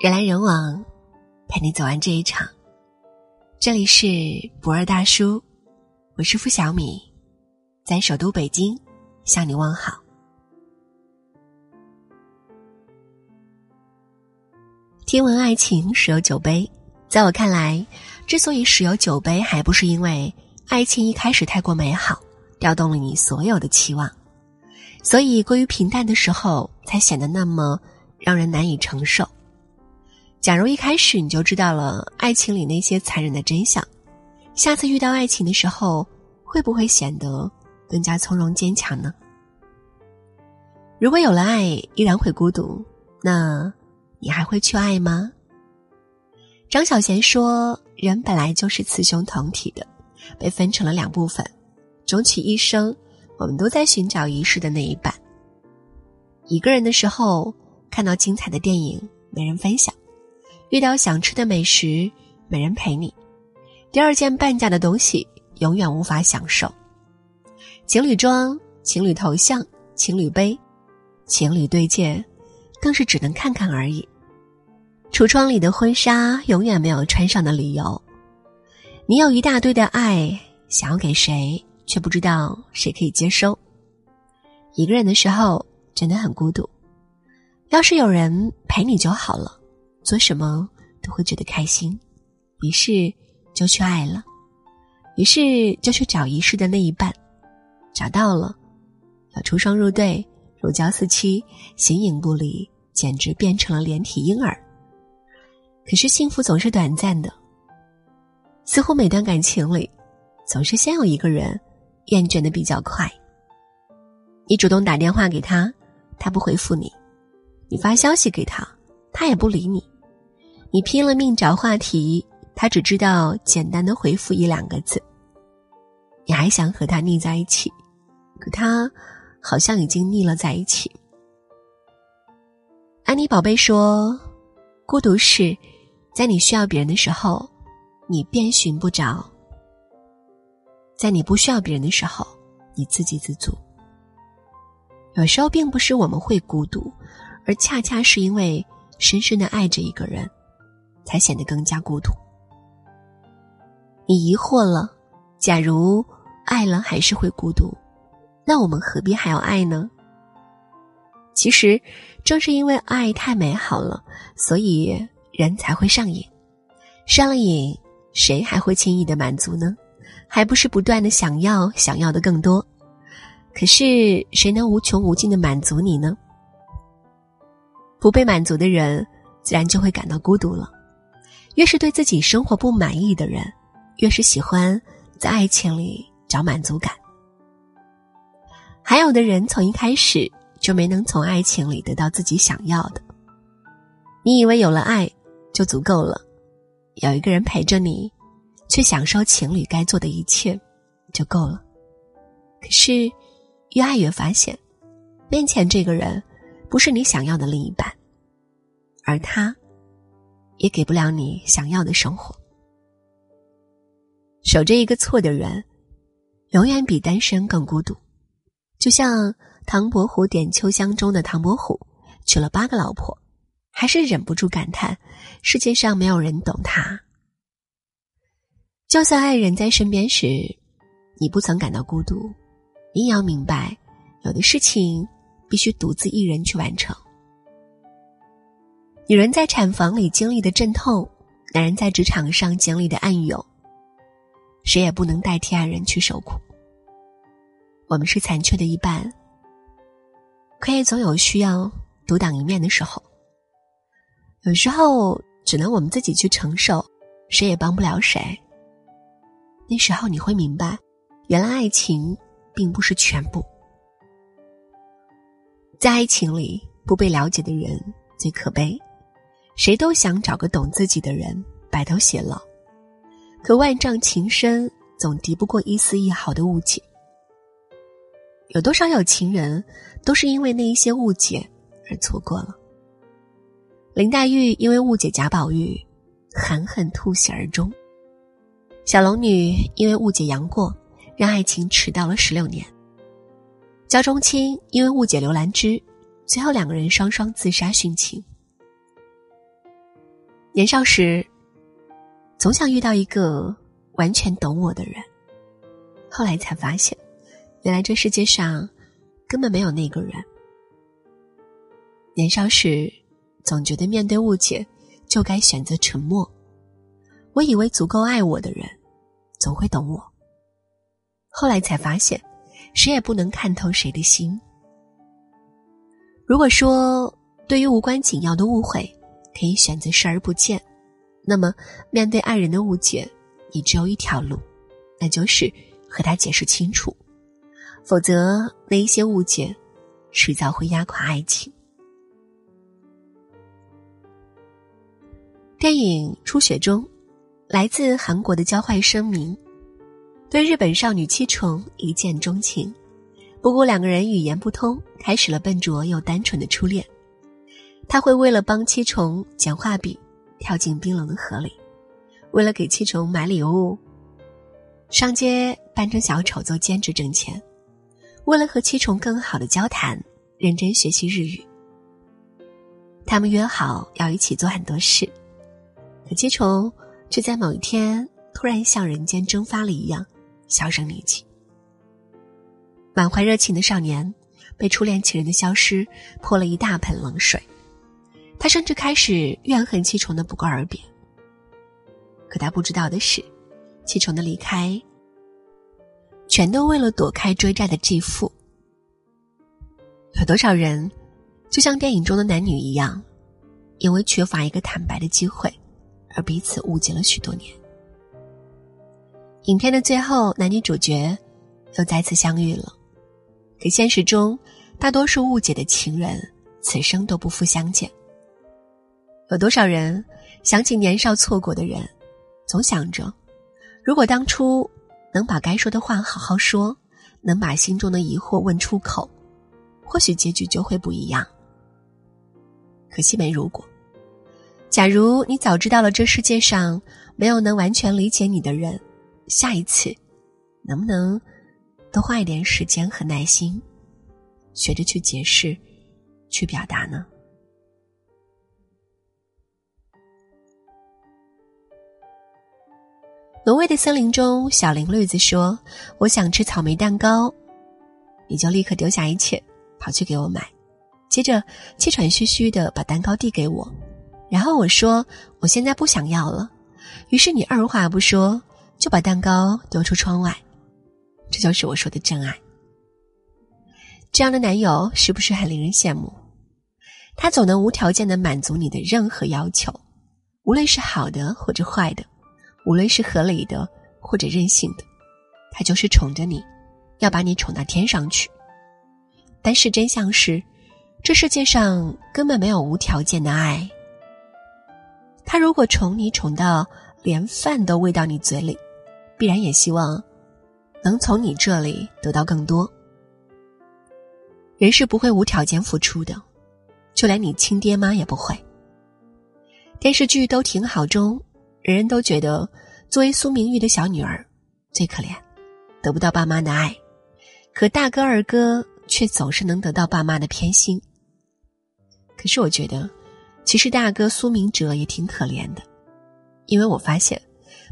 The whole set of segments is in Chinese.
人来人往，陪你走完这一场。这里是不二大叔，我是付小米，在首都北京向你问好。听闻爱情十有九悲，在我看来，之所以十有九悲，还不是因为爱情一开始太过美好，调动了你所有的期望，所以过于平淡的时候，才显得那么让人难以承受。假如一开始你就知道了爱情里那些残忍的真相，下次遇到爱情的时候，会不会显得更加从容坚强呢？如果有了爱依然会孤独，那你还会去爱吗？张小娴说：“人本来就是雌雄同体的，被分成了两部分，终其一生，我们都在寻找遗失的那一半。一个人的时候，看到精彩的电影，没人分享。”遇到想吃的美食，没人陪你；第二件半价的东西，永远无法享受。情侣装、情侣头像、情侣杯、情侣对戒，更是只能看看而已。橱窗里的婚纱，永远没有穿上的理由。你有一大堆的爱，想要给谁，却不知道谁可以接收。一个人的时候，真的很孤独。要是有人陪你就好了。做什么都会觉得开心，于是就去爱了，于是就去找遗失的那一半，找到了，要出双入对，如胶似漆，形影不离，简直变成了连体婴儿。可是幸福总是短暂的，似乎每段感情里，总是先有一个人厌倦的比较快。你主动打电话给他，他不回复你；你发消息给他，他也不理你。你拼了命找话题，他只知道简单的回复一两个字。你还想和他腻在一起，可他好像已经腻了在一起。安妮宝贝说：“孤独是，在你需要别人的时候，你遍寻不着；在你不需要别人的时候，你自给自足。有时候并不是我们会孤独，而恰恰是因为深深的爱着一个人。”才显得更加孤独。你疑惑了，假如爱了还是会孤独，那我们何必还要爱呢？其实，正是因为爱太美好了，所以人才会上瘾。上了瘾，谁还会轻易的满足呢？还不是不断的想要，想要的更多。可是，谁能无穷无尽的满足你呢？不被满足的人，自然就会感到孤独了。越是对自己生活不满意的人，越是喜欢在爱情里找满足感。还有的人从一开始就没能从爱情里得到自己想要的。你以为有了爱就足够了，有一个人陪着你，去享受情侣该做的一切，就够了。可是，越爱越发现，面前这个人不是你想要的另一半，而他。也给不了你想要的生活。守着一个错的人，永远比单身更孤独。就像唐伯虎点秋香中的唐伯虎，娶了八个老婆，还是忍不住感叹世界上没有人懂他。就算爱人在身边时，你不曾感到孤独，你也要明白，有的事情必须独自一人去完成。女人在产房里经历的阵痛，男人在职场上经历的暗涌，谁也不能代替爱人去受苦。我们是残缺的一半，可也总有需要独当一面的时候。有时候只能我们自己去承受，谁也帮不了谁。那时候你会明白，原来爱情并不是全部。在爱情里，不被了解的人最可悲。谁都想找个懂自己的人白头偕老，可万丈情深总敌不过一丝一毫的误解。有多少有情人都是因为那一些误解而错过了？林黛玉因为误解贾宝玉，含恨吐血而终；小龙女因为误解杨过，让爱情迟到了十六年；焦仲卿因为误解刘兰芝，最后两个人双双自杀殉情。年少时，总想遇到一个完全懂我的人，后来才发现，原来这世界上根本没有那个人。年少时，总觉得面对误解就该选择沉默。我以为足够爱我的人，总会懂我。后来才发现，谁也不能看透谁的心。如果说对于无关紧要的误会，可以选择视而不见，那么面对爱人的误解，你只有一条路，那就是和他解释清楚，否则那一些误解，迟早会压垮爱情。电影《初雪》中，来自韩国的交换声明，对日本少女七重一见钟情。不过两个人语言不通，开始了笨拙又单纯的初恋。他会为了帮七重捡画笔，跳进冰冷的河里；为了给七重买礼物，上街扮成小丑做兼职挣钱；为了和七重更好的交谈，认真学习日语。他们约好要一起做很多事。可七重却在某一天突然像人间蒸发了一样，销声匿迹。满怀热情的少年被初恋情人的消失泼了一大盆冷水，他甚至开始怨恨七重的不告而别。可他不知道的是，七重的离开，全都为了躲开追债的继父。有多少人，就像电影中的男女一样，因为缺乏一个坦白的机会。而彼此误解了许多年。影片的最后，男女主角又再次相遇了，可现实中，大多数误解的情人此生都不复相见。有多少人想起年少错过的人，总想着，如果当初能把该说的话好好说，能把心中的疑惑问出口，或许结局就会不一样。可惜没如果。假如你早知道了这世界上没有能完全理解你的人，下一次，能不能多花一点时间和耐心，学着去解释，去表达呢？挪威的森林中，小林绿子说：“我想吃草莓蛋糕。”你就立刻丢下一切，跑去给我买，接着气喘吁吁的把蛋糕递给我。然后我说：“我现在不想要了。”于是你二话不说就把蛋糕丢出窗外。这就是我说的真爱。这样的男友是不是很令人羡慕？他总能无条件的满足你的任何要求，无论是好的或者坏的，无论是合理的或者任性的，他就是宠着你，要把你宠到天上去。但是真相是，这世界上根本没有无条件的爱。他如果宠你宠到连饭都喂到你嘴里，必然也希望能从你这里得到更多。人是不会无条件付出的，就连你亲爹妈也不会。电视剧都挺好中，人人都觉得作为苏明玉的小女儿最可怜，得不到爸妈的爱，可大哥二哥却总是能得到爸妈的偏心。可是我觉得。其实大哥苏明哲也挺可怜的，因为我发现，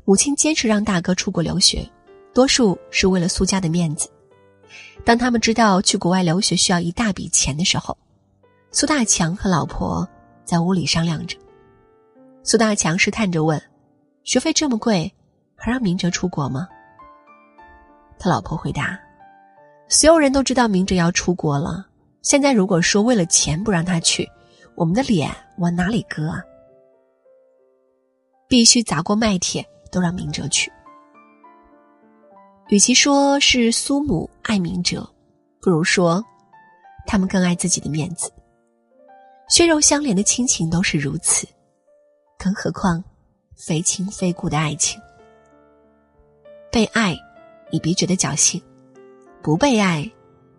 母亲坚持让大哥出国留学，多数是为了苏家的面子。当他们知道去国外留学需要一大笔钱的时候，苏大强和老婆在屋里商量着。苏大强试探着问：“学费这么贵，还让明哲出国吗？”他老婆回答：“所有人都知道明哲要出国了，现在如果说为了钱不让他去。”我们的脸往哪里搁啊？必须砸锅卖铁都让明哲去。与其说是苏母爱明哲，不如说他们更爱自己的面子。血肉相连的亲情都是如此，更何况非亲非故的爱情。被爱，你别觉得侥幸；不被爱，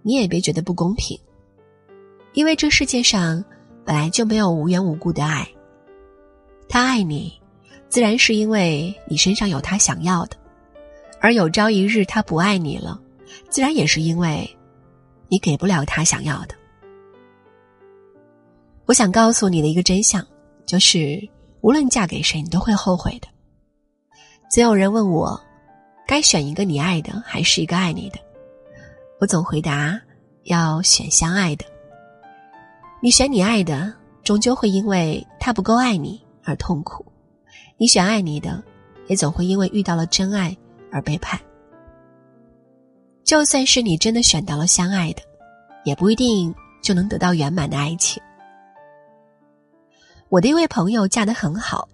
你也别觉得不公平。因为这世界上。本来就没有无缘无故的爱。他爱你，自然是因为你身上有他想要的；而有朝一日他不爱你了，自然也是因为你给不了他想要的。我想告诉你的一个真相，就是无论嫁给谁，你都会后悔的。总有人问我，该选一个你爱的，还是一个爱你的？我总回答，要选相爱的。你选你爱的，终究会因为他不够爱你而痛苦；你选爱你的，也总会因为遇到了真爱而背叛。就算是你真的选到了相爱的，也不一定就能得到圆满的爱情。我的一位朋友嫁得很好，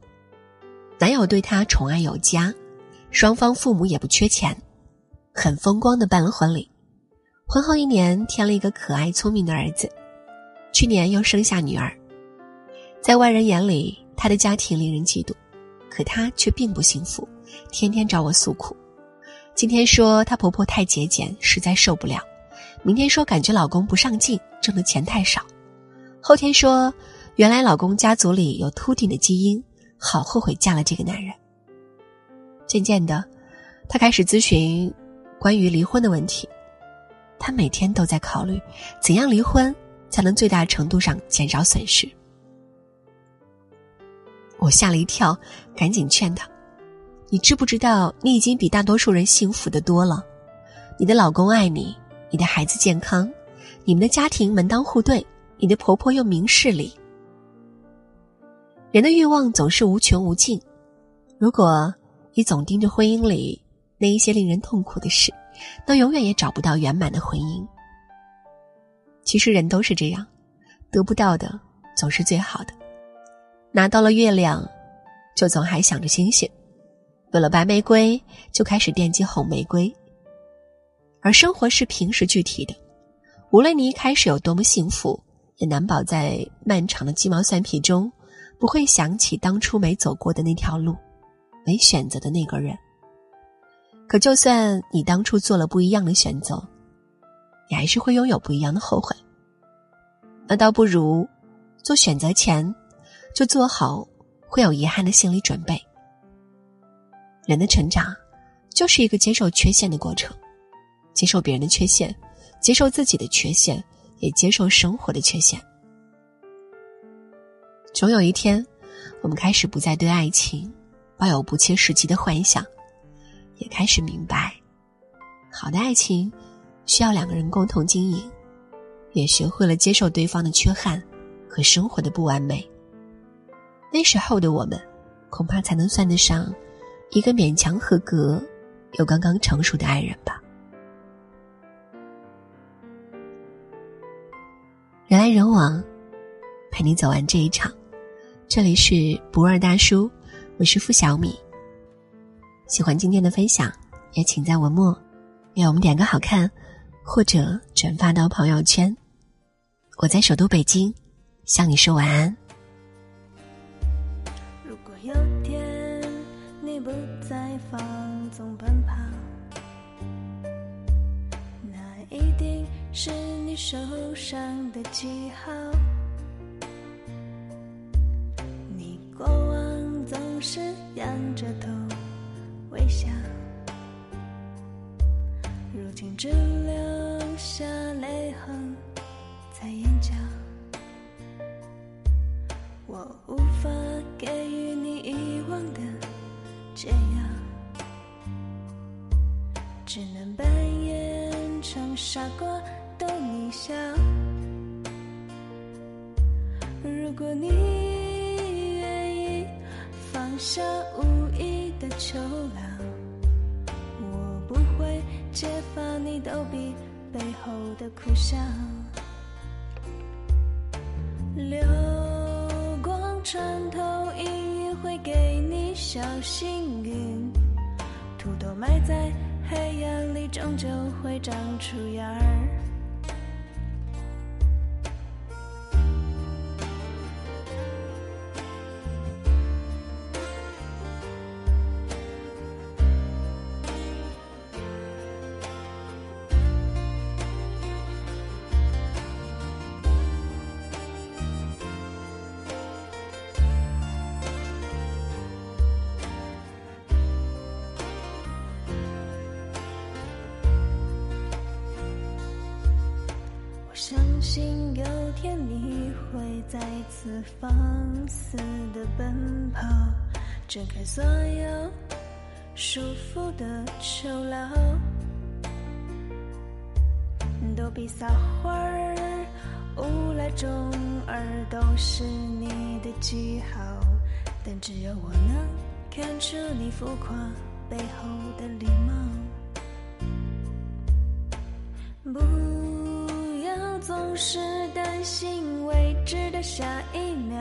男友对她宠爱有加，双方父母也不缺钱，很风光的办了婚礼。婚后一年，添了一个可爱聪明的儿子，去年又生下女儿。在外人眼里，她的家庭令人嫉妒，可她却并不幸福，天天找我诉苦。今天说她婆婆太节俭，实在受不了；明天说感觉老公不上进，挣的钱太少；后天说。原来老公家族里有秃顶的基因，好后悔嫁了这个男人。渐渐的，她开始咨询关于离婚的问题。她每天都在考虑，怎样离婚才能最大程度上减少损失。我吓了一跳，赶紧劝她：“你知不知道，你已经比大多数人幸福的多了？你的老公爱你，你的孩子健康，你们的家庭门当户对，你的婆婆又明事理。”人的欲望总是无穷无尽，如果你总盯着婚姻里那一些令人痛苦的事，那永远也找不到圆满的婚姻。其实人都是这样，得不到的总是最好的，拿到了月亮，就总还想着星星；有了白玫瑰，就开始惦记红玫瑰。而生活是平时具体的，无论你一开始有多么幸福，也难保在漫长的鸡毛蒜皮中。不会想起当初没走过的那条路，没选择的那个人。可就算你当初做了不一样的选择，你还是会拥有不一样的后悔。那倒不如做选择前就做好会有遗憾的心理准备。人的成长就是一个接受缺陷的过程，接受别人的缺陷，接受自己的缺陷，也接受生活的缺陷。总有一天，我们开始不再对爱情抱有不切实际的幻想，也开始明白，好的爱情需要两个人共同经营，也学会了接受对方的缺憾和生活的不完美。那时候的我们，恐怕才能算得上一个勉强合格又刚刚成熟的爱人吧。人来人往，陪你走完这一场。这里是不二大叔，我是付小米。喜欢今天的分享，也请在文末给我们点个好看，或者转发到朋友圈。我在首都北京，向你说晚安。如果有天你不再放纵奔跑，那一定是你受伤的记号。过往总是仰着头微笑，如今只留下泪痕在眼角。我无法给予你遗忘的解药，只能扮演成傻瓜逗你笑。如果你。下无意的囚牢，我不会揭发你逗比背后的苦笑。流光穿透阴影会给你小幸运，土豆埋在黑暗里终究会长出芽儿。信有天你会再次放肆的奔跑，挣开所有束缚的囚牢，都比撒欢儿、无赖、中二都是你的记号，但只有我能看出你浮夸背后的礼貌。是担心未知的下一秒，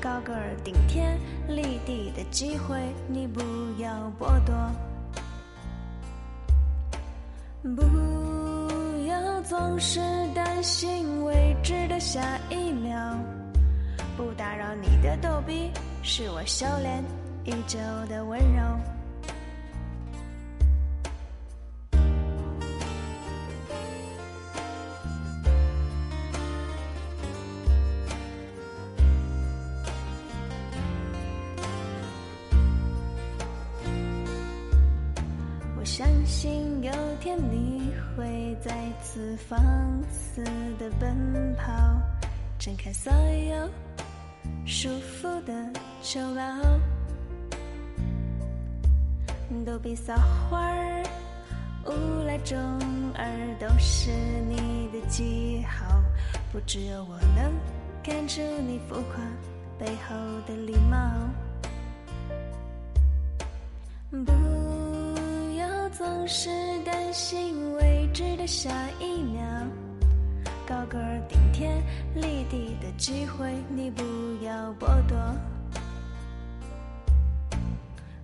高个儿顶天立地的机会你不要剥夺。不要总是担心未知的下一秒，不打扰你的逗比是我修炼已久的温柔。放肆的奔跑，挣开所有束缚的囚牢，都比撒欢儿、无赖、中二都是你的记号，不只有我能看出你浮夸背后的礼貌。不要。总是担心我知的下一秒，高个儿顶天立地的机会你不要剥夺。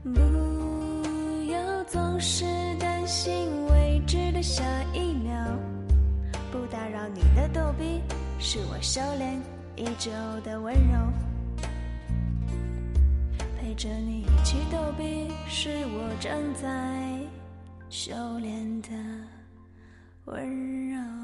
不要总是担心未知的下一秒，不打扰你的逗比是我修炼已久的温柔。陪着你一起逗比是我正在。修炼的温柔。